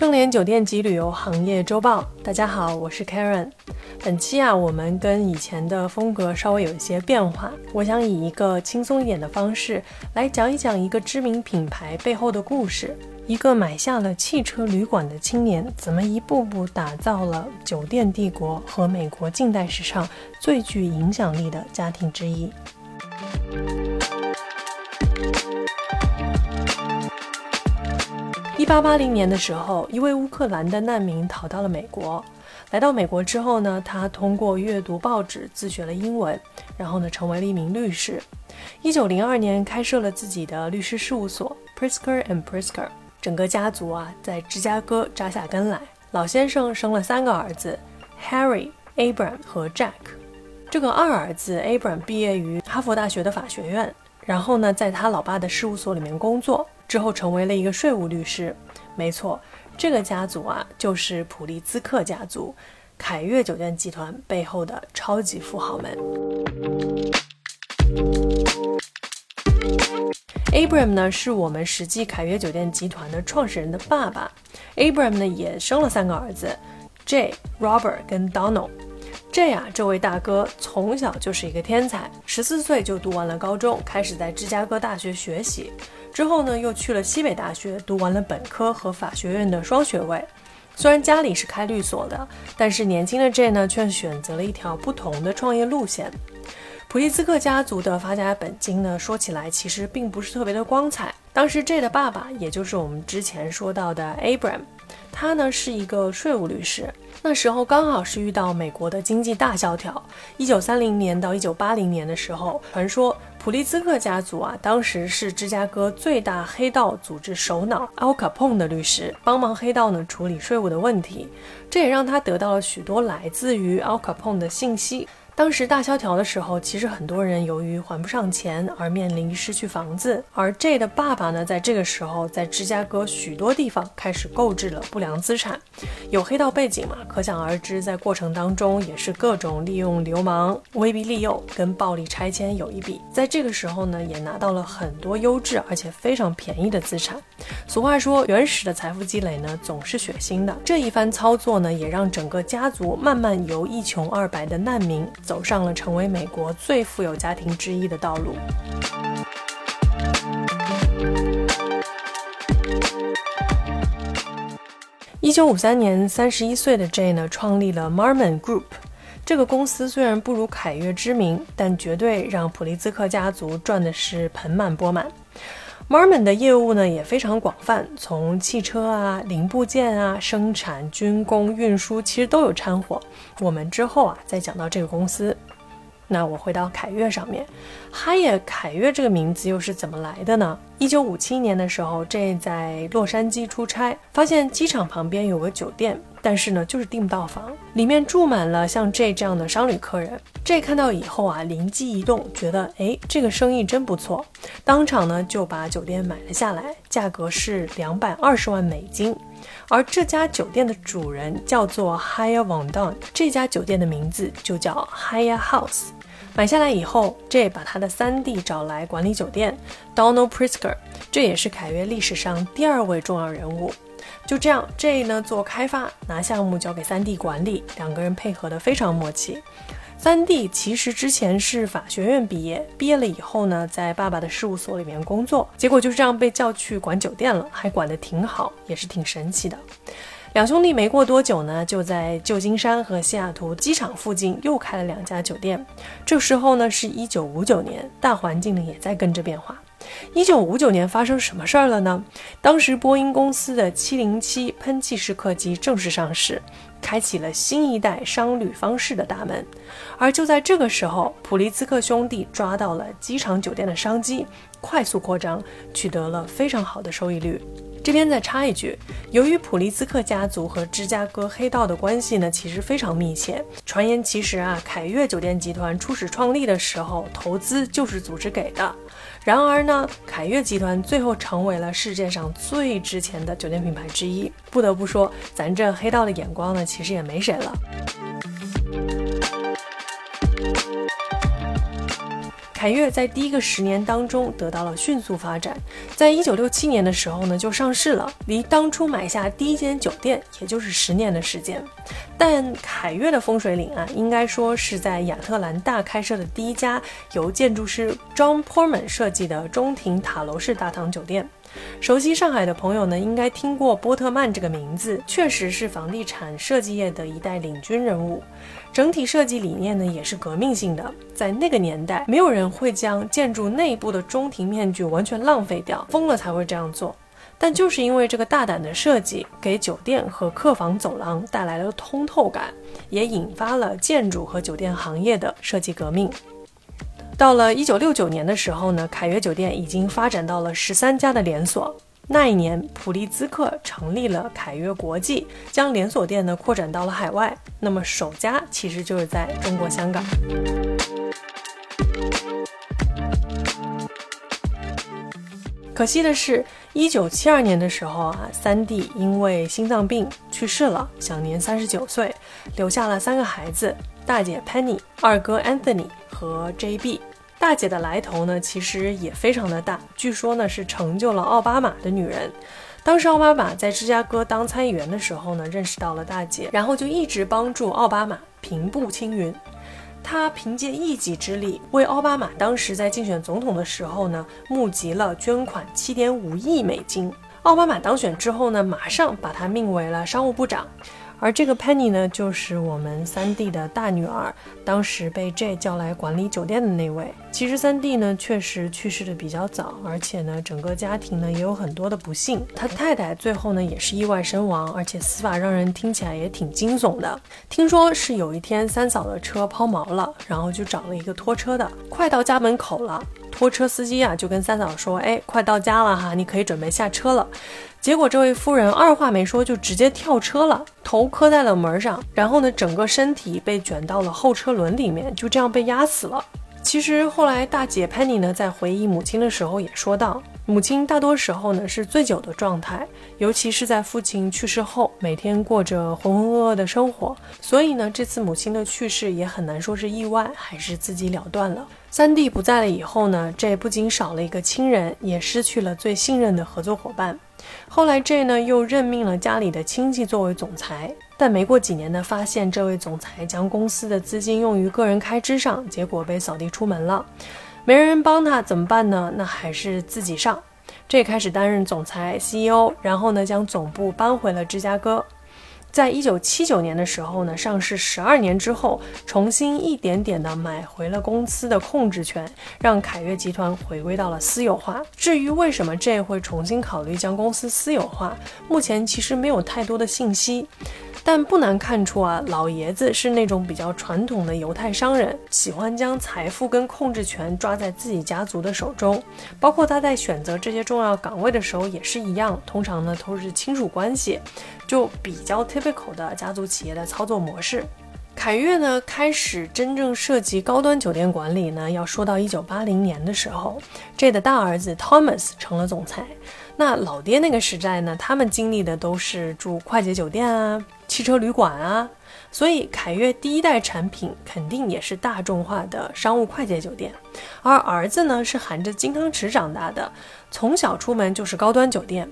盛联酒店及旅游行业周报，大家好，我是 Karen。本期啊，我们跟以前的风格稍微有一些变化，我想以一个轻松一点的方式来讲一讲一个知名品牌背后的故事。一个买下了汽车旅馆的青年，怎么一步步打造了酒店帝国和美国近代史上最具影响力的家庭之一？一八八零年的时候，一位乌克兰的难民逃到了美国。来到美国之后呢，他通过阅读报纸自学了英文，然后呢，成为了一名律师。一九零二年，开设了自己的律师事务所 Prisker and Prisker。整个家族啊，在芝加哥扎下根来。老先生生了三个儿子：Harry、Abram 和 Jack。这个二儿子 Abram 毕业于哈佛大学的法学院，然后呢，在他老爸的事务所里面工作。之后成为了一个税务律师。没错，这个家族啊，就是普利兹克家族，凯悦酒店集团背后的超级富豪们。Abram 呢，是我们实际凯悦酒店集团的创始人的爸爸。Abram 呢，也生了三个儿子，J、Robert 跟 Donald。J 啊，这位大哥从小就是一个天才，十四岁就读完了高中，开始在芝加哥大学学习。之后呢，又去了西北大学，读完了本科和法学院的双学位。虽然家里是开律所的，但是年轻的 J 呢，却选择了一条不同的创业路线。普利兹克家族的发家本金呢，说起来其实并不是特别的光彩。当时 J 的爸爸，也就是我们之前说到的 Abram，他呢是一个税务律师。那时候刚好是遇到美国的经济大萧条，一九三零年到一九八零年的时候，传说。普利兹克家族啊，当时是芝加哥最大黑道组织首脑 Al Capone 的律师，帮忙黑道呢处理税务的问题，这也让他得到了许多来自于 Al Capone 的信息。当时大萧条的时候，其实很多人由于还不上钱而面临失去房子。而 J 的爸爸呢，在这个时候在芝加哥许多地方开始购置了不良资产，有黑道背景嘛，可想而知，在过程当中也是各种利用流氓、威逼利诱跟暴力拆迁有一笔。在这个时候呢，也拿到了很多优质而且非常便宜的资产。俗话说，原始的财富积累呢，总是血腥的。这一番操作呢，也让整个家族慢慢由一穷二白的难民。走上了成为美国最富有家庭之一的道路。一九五三年，三十一岁的 J 呢，创立了 Marmon Group。这个公司虽然不如凯悦知名，但绝对让普利兹克家族赚的是盆满钵满。Merman 的业务呢也非常广泛，从汽车啊、零部件啊、生产、军工、运输，其实都有掺和。我们之后啊再讲到这个公司。那我回到凯越上面，哈耶凯越这个名字又是怎么来的呢？一九五七年的时候，J 在洛杉矶出差，发现机场旁边有个酒店，但是呢就是订不到房，里面住满了像 J 这样的商旅客人。J 看到以后啊，灵机一动，觉得哎这个生意真不错，当场呢就把酒店买了下来，价格是两百二十万美金。而这家酒店的主人叫做 Haya Van Don，这家酒店的名字就叫 Haya House。买下来以后，J 把他的三弟找来管理酒店，Donald Prisker，这也是凯悦历史上第二位重要人物。就这样，J 呢做开发，拿项目交给三弟管理，两个人配合的非常默契。三弟其实之前是法学院毕业，毕业了以后呢，在爸爸的事务所里面工作，结果就这样被叫去管酒店了，还管得挺好，也是挺神奇的。两兄弟没过多久呢，就在旧金山和西雅图机场附近又开了两家酒店。这时候呢，是一九五九年，大环境呢也在跟着变化。一九五九年发生什么事儿了呢？当时波音公司的七零七喷气式客机正式上市，开启了新一代商旅方式的大门。而就在这个时候，普利兹克兄弟抓到了机场酒店的商机，快速扩张，取得了非常好的收益率。这边再插一句，由于普利兹克家族和芝加哥黑道的关系呢，其实非常密切。传言其实啊，凯悦酒店集团初始创立的时候，投资就是组织给的。然而呢，凯悦集团最后成为了世界上最值钱的酒店品牌之一。不得不说，咱这黑道的眼光呢，其实也没谁了。凯悦在第一个十年当中得到了迅速发展，在一九六七年的时候呢就上市了，离当初买下第一间酒店也就是十年的时间。但凯悦的风水岭啊，应该说是在亚特兰大开设的第一家由建筑师 John Portman 设计的中庭塔楼式大堂酒店。熟悉上海的朋友呢，应该听过波特曼这个名字，确实是房地产设计业的一代领军人物。整体设计理念呢，也是革命性的。在那个年代，没有人会将建筑内部的中庭面具完全浪费掉，疯了才会这样做。但就是因为这个大胆的设计，给酒店和客房走廊带来了通透感，也引发了建筑和酒店行业的设计革命。到了一九六九年的时候呢，凯悦酒店已经发展到了十三家的连锁。那一年，普利兹克成立了凯悦国际，将连锁店呢扩展到了海外。那么首家其实就是在中国香港。可惜的是，一九七二年的时候啊，三弟因为心脏病去世了，享年三十九岁，留下了三个孩子：大姐 Penny、二哥 Anthony 和 JB。大姐的来头呢，其实也非常的大。据说呢，是成就了奥巴马的女人。当时奥巴马在芝加哥当参议员的时候呢，认识到了大姐，然后就一直帮助奥巴马平步青云。她凭借一己之力，为奥巴马当时在竞选总统的时候呢，募集了捐款七点五亿美金。奥巴马当选之后呢，马上把她命为了商务部长。而这个 Penny 呢，就是我们三弟的大女儿，当时被 J 叫来管理酒店的那位。其实三弟呢，确实去世的比较早，而且呢，整个家庭呢也有很多的不幸。他太太最后呢也是意外身亡，而且死法让人听起来也挺惊悚的。听说是有一天三嫂的车抛锚了，然后就找了一个拖车的，快到家门口了。拖车司机啊，就跟三嫂说：“哎，快到家了哈，你可以准备下车了。”结果这位夫人二话没说，就直接跳车了，头磕在了门上，然后呢，整个身体被卷到了后车轮里面，就这样被压死了。其实后来大姐 Penny 呢，在回忆母亲的时候也说到，母亲大多时候呢是醉酒的状态，尤其是在父亲去世后，每天过着浑浑噩噩的生活。所以呢，这次母亲的去世也很难说是意外，还是自己了断了。三弟不在了以后呢，这不仅少了一个亲人，也失去了最信任的合作伙伴。后来这呢又任命了家里的亲戚作为总裁，但没过几年呢，发现这位总裁将公司的资金用于个人开支上，结果被扫地出门了。没人帮他怎么办呢？那还是自己上。这开始担任总裁 CEO，然后呢将总部搬回了芝加哥。在一九七九年的时候呢，上市十二年之后，重新一点点的买回了公司的控制权，让凯悦集团回归到了私有化。至于为什么这会重新考虑将公司私有化，目前其实没有太多的信息。但不难看出啊，老爷子是那种比较传统的犹太商人，喜欢将财富跟控制权抓在自己家族的手中。包括他在选择这些重要岗位的时候也是一样，通常呢都是亲属关系，就比较 typical 的家族企业的操作模式。凯悦呢开始真正涉及高端酒店管理呢，要说到一九八零年的时候，J 的大儿子 Thomas 成了总裁。那老爹那个时代呢，他们经历的都是住快捷酒店啊。汽车旅馆啊，所以凯悦第一代产品肯定也是大众化的商务快捷酒店。而儿子呢是含着金汤匙长大的，从小出门就是高端酒店，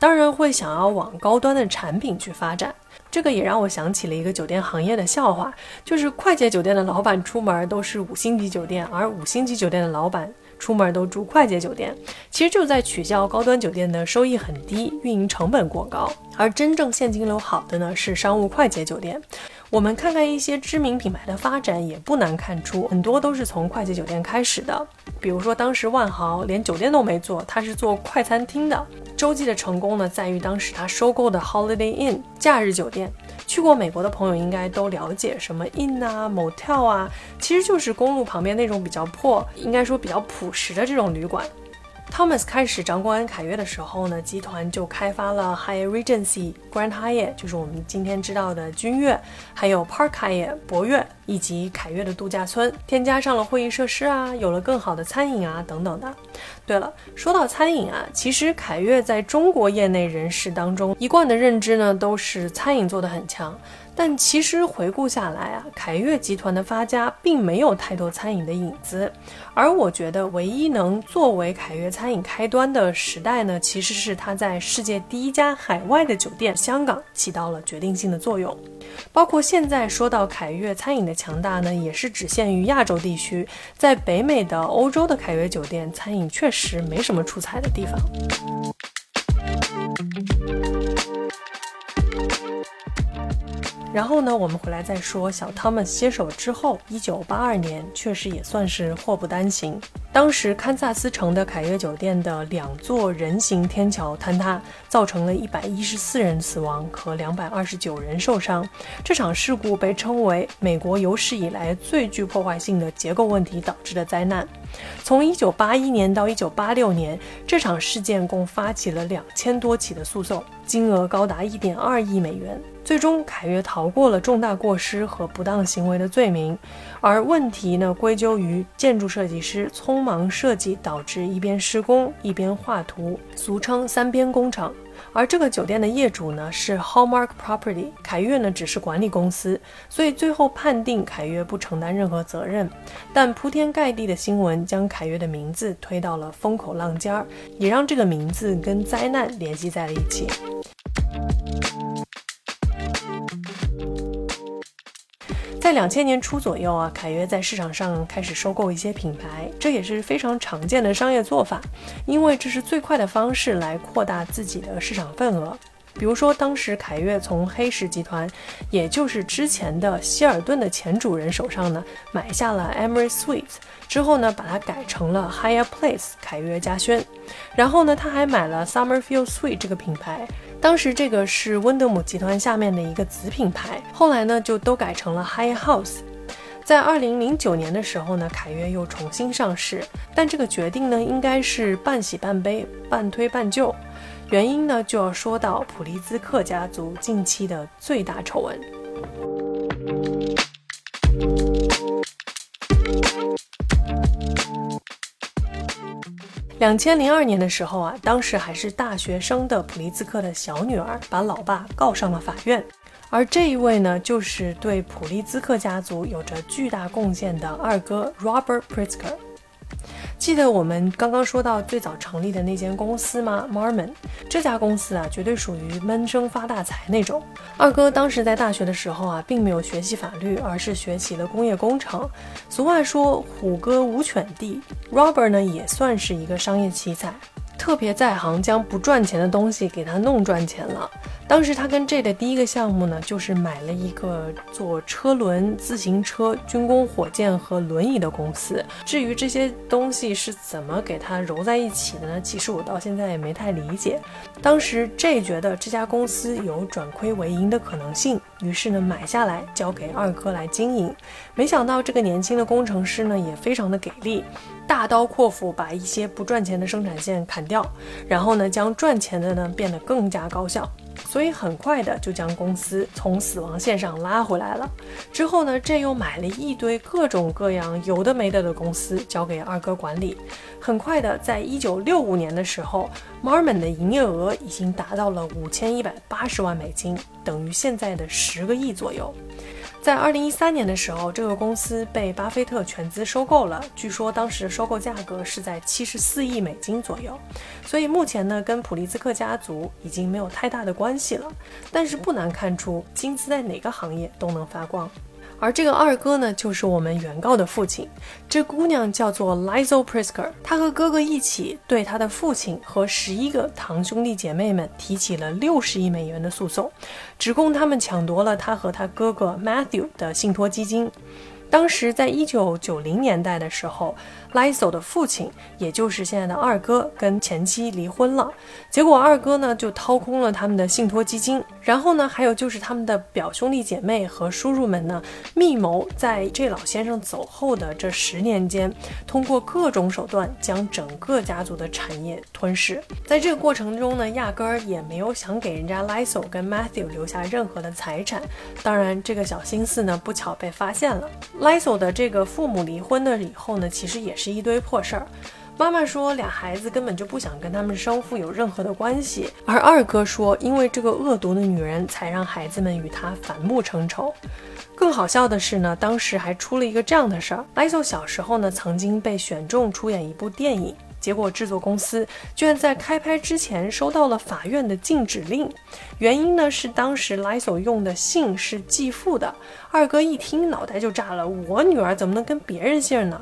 当然会想要往高端的产品去发展。这个也让我想起了一个酒店行业的笑话，就是快捷酒店的老板出门都是五星级酒店，而五星级酒店的老板。出门都住快捷酒店，其实就在取消高端酒店的收益很低，运营成本过高。而真正现金流好的呢，是商务快捷酒店。我们看看一些知名品牌的发展，也不难看出，很多都是从快捷酒店开始的。比如说，当时万豪连酒店都没做，他是做快餐厅的。洲际的成功呢，在于当时他收购的 Holiday Inn 假日酒店。去过美国的朋友应该都了解，什么 inn 啊、motel 啊，其实就是公路旁边那种比较破，应该说比较朴实的这种旅馆。Thomas 开始掌管凯悦的时候呢，集团就开发了 High Regency、Grand Hyatt，就是我们今天知道的君悦，还有 Park Hyatt 博悦以及凯悦的度假村，添加上了会议设施啊，有了更好的餐饮啊等等的。对了，说到餐饮啊，其实凯悦在中国业内人士当中一贯的认知呢，都是餐饮做得很强。但其实回顾下来啊，凯悦集团的发家并没有太多餐饮的影子，而我觉得唯一能作为凯悦餐饮开端的时代呢，其实是它在世界第一家海外的酒店香港起到了决定性的作用。包括现在说到凯悦餐饮的强大呢，也是只限于亚洲地区，在北美的欧洲的凯悦酒店餐饮确实没什么出彩的地方。然后呢，我们回来再说。小汤姆接手之后，一九八二年确实也算是祸不单行。当时堪萨斯城的凯悦酒店的两座人行天桥坍塌，造成了一百一十四人死亡和两百二十九人受伤。这场事故被称为美国有史以来最具破坏性的结构问题导致的灾难。从一九八一年到一九八六年，这场事件共发起了两千多起的诉讼，金额高达一点二亿美元。最终，凯悦逃过了重大过失和不当行为的罪名，而问题呢归咎于建筑设计师匆忙设计，导致一边施工一边画图，俗称“三边工程”。而这个酒店的业主呢是 Hallmark Property，凯悦呢只是管理公司，所以最后判定凯悦不承担任何责任。但铺天盖地的新闻将凯悦的名字推到了风口浪尖儿，也让这个名字跟灾难联系在了一起。在两千年初左右啊，凯悦在市场上开始收购一些品牌，这也是非常常见的商业做法，因为这是最快的方式来扩大自己的市场份额。比如说，当时凯悦从黑石集团，也就是之前的希尔顿的前主人手上呢，买下了 Emery Suites，之后呢，把它改成了 Higher Place 凯悦嘉轩，然后呢，他还买了 Summerfield Suite 这个品牌。当时这个是温德姆集团下面的一个子品牌，后来呢就都改成了 High House。在二零零九年的时候呢，凯悦又重新上市，但这个决定呢应该是半喜半悲、半推半就。原因呢就要说到普利兹克家族近期的最大丑闻。两千零二年的时候啊，当时还是大学生的普利兹克的小女儿把老爸告上了法院，而这一位呢，就是对普利兹克家族有着巨大贡献的二哥 Robert Pritzker。记得我们刚刚说到最早成立的那间公司吗？Marmon 这家公司啊，绝对属于闷声发大财那种。二哥当时在大学的时候啊，并没有学习法律，而是学习了工业工程。俗话说虎哥无犬地，Robert 呢也算是一个商业奇才。特别在行，将不赚钱的东西给他弄赚钱了。当时他跟 J 的第一个项目呢，就是买了一个做车轮、自行车、军工火箭和轮椅的公司。至于这些东西是怎么给他揉在一起的呢？其实我到现在也没太理解。当时 J 觉得这家公司有转亏为盈的可能性，于是呢买下来交给二哥来经营。没想到这个年轻的工程师呢也非常的给力。大刀阔斧把一些不赚钱的生产线砍掉，然后呢，将赚钱的呢变得更加高效，所以很快的就将公司从死亡线上拉回来了。之后呢，这又买了一堆各种各样有的没的的公司交给二哥管理。很快的，在一九六五年的时候，Marmon 的营业额已经达到了五千一百八十万美金，等于现在的十个亿左右。在二零一三年的时候，这个公司被巴菲特全资收购了。据说当时收购价格是在七十四亿美金左右。所以目前呢，跟普利兹克家族已经没有太大的关系了。但是不难看出，金子在哪个行业都能发光。而这个二哥呢，就是我们原告的父亲。这姑娘叫做 Lizel Prisker，她和哥哥一起对她的父亲和十一个堂兄弟姐妹们提起了六十亿美元的诉讼，指控他们抢夺了她和她哥哥 Matthew 的信托基金。当时在一九九零年代的时候 l i s o 的父亲，也就是现在的二哥，跟前妻离婚了。结果二哥呢就掏空了他们的信托基金，然后呢，还有就是他们的表兄弟姐妹和叔叔们呢，密谋在这老先生走后的这十年间，通过各种手段将整个家族的产业吞噬。在这个过程中呢，压根儿也没有想给人家 l i s o 跟 Matthew 留下任何的财产。当然，这个小心思呢，不巧被发现了。l i s o 的这个父母离婚了以后呢，其实也是一堆破事儿。妈妈说，俩孩子根本就不想跟他们生父有任何的关系，而二哥说，因为这个恶毒的女人，才让孩子们与他反目成仇。更好笑的是呢，当时还出了一个这样的事儿：Lysol 小时候呢，曾经被选中出演一部电影，结果制作公司居然在开拍之前收到了法院的禁止令，原因呢是当时 Lysol 用的姓是继父的。二哥一听，脑袋就炸了：我女儿怎么能跟别人姓呢？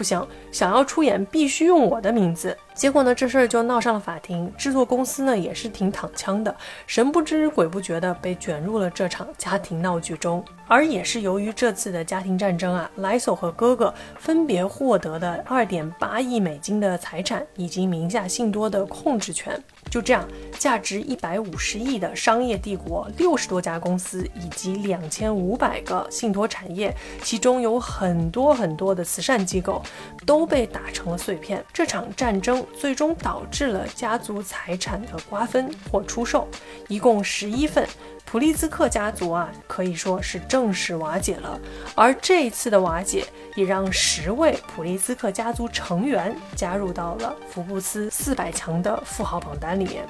不行，想要出演必须用我的名字。结果呢，这事儿就闹上了法庭。制作公司呢也是挺躺枪的，神不知鬼不觉的被卷入了这场家庭闹剧中。而也是由于这次的家庭战争啊莱索和哥哥分别获得的二点八亿美金的财产以及名下信多的控制权。就这样，价值一百五十亿的商业帝国，六十多家公司以及两千五百个信托产业，其中有很多很多的慈善机构，都被打成了碎片。这场战争最终导致了家族财产的瓜分或出售，一共十一份。普利兹克家族啊，可以说是正式瓦解了。而这一次的瓦解，也让十位普利兹克家族成员加入到了福布斯四百强的富豪榜单里面。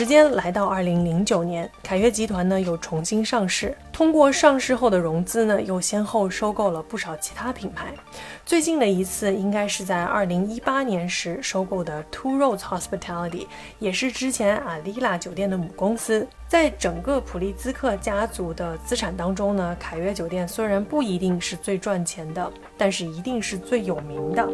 时间来到二零零九年，凯悦集团呢又重新上市。通过上市后的融资呢，又先后收购了不少其他品牌。最近的一次应该是在二零一八年时收购的 Two Roads Hospitality，也是之前阿丽拉酒店的母公司。在整个普利兹克家族的资产当中呢，凯悦酒店虽然不一定是最赚钱的，但是一定是最有名的。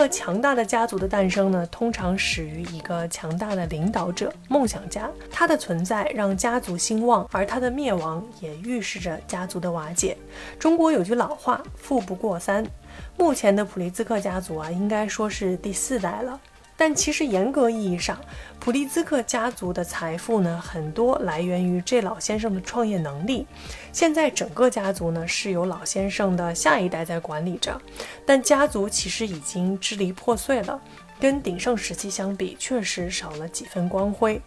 个强大的家族的诞生呢，通常始于一个强大的领导者、梦想家。他的存在让家族兴旺，而他的灭亡也预示着家族的瓦解。中国有句老话：“富不过三。”目前的普利兹克家族啊，应该说是第四代了。但其实严格意义上，普利兹克家族的财富呢，很多来源于这老先生的创业能力。现在整个家族呢，是由老先生的下一代在管理着，但家族其实已经支离破碎了，跟鼎盛时期相比，确实少了几分光辉。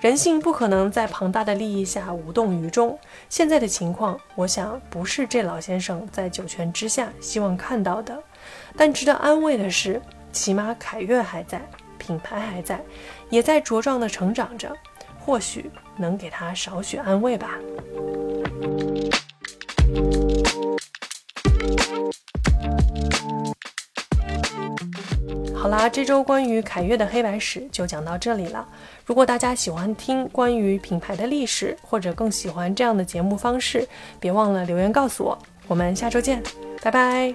人性不可能在庞大的利益下无动于衷。现在的情况，我想不是这老先生在九泉之下希望看到的。但值得安慰的是，起码凯悦还在。品牌还在，也在茁壮的成长着，或许能给他少许安慰吧。好啦，这周关于凯悦的黑白史就讲到这里了。如果大家喜欢听关于品牌的历史，或者更喜欢这样的节目方式，别忘了留言告诉我。我们下周见，拜拜。